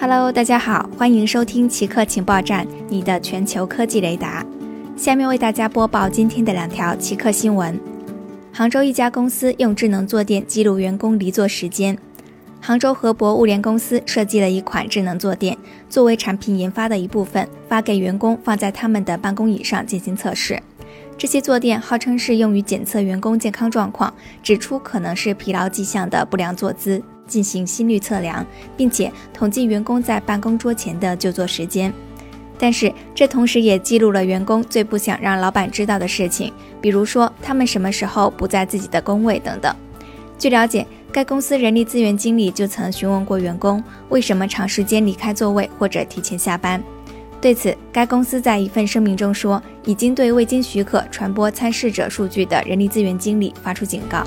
Hello，大家好，欢迎收听奇客情报站，你的全球科技雷达。下面为大家播报今天的两条奇客新闻。杭州一家公司用智能坐垫记录员工离座时间。杭州合博物联公司设计了一款智能坐垫，作为产品研发的一部分，发给员工放在他们的办公椅上进行测试。这些坐垫号称是用于检测员工健康状况，指出可能是疲劳迹象的不良坐姿，进行心率测量，并且统计员工在办公桌前的就坐时间。但是，这同时也记录了员工最不想让老板知道的事情，比如说他们什么时候不在自己的工位等等。据了解，该公司人力资源经理就曾询问过员工，为什么长时间离开座位或者提前下班。对此，该公司在一份声明中说，已经对未经许可传播参试者数据的人力资源经理发出警告。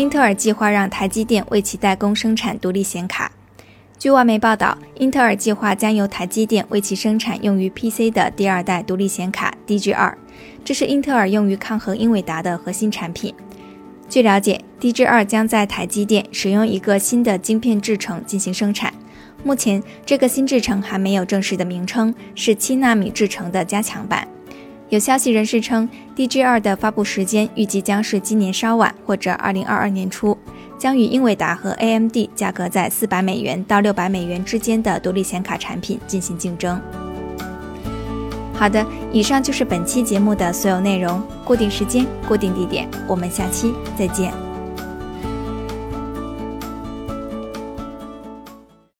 英特尔计划让台积电为其代工生产独立显卡。据外媒报道，英特尔计划将由台积电为其生产用于 PC 的第二代独立显卡 DG2，这是英特尔用于抗衡英伟达的核心产品。据了解，DG2 将在台积电使用一个新的晶片制程进行生产。目前，这个新制程还没有正式的名称，是七纳米制程的加强版。有消息人士称，DG2 的发布时间预计将是今年稍晚或者二零二二年初，将与英伟达和 AMD 价格在四百美元到六百美元之间的独立显卡产品进行竞争。好的，以上就是本期节目的所有内容。固定时间，固定地点，我们下期再见。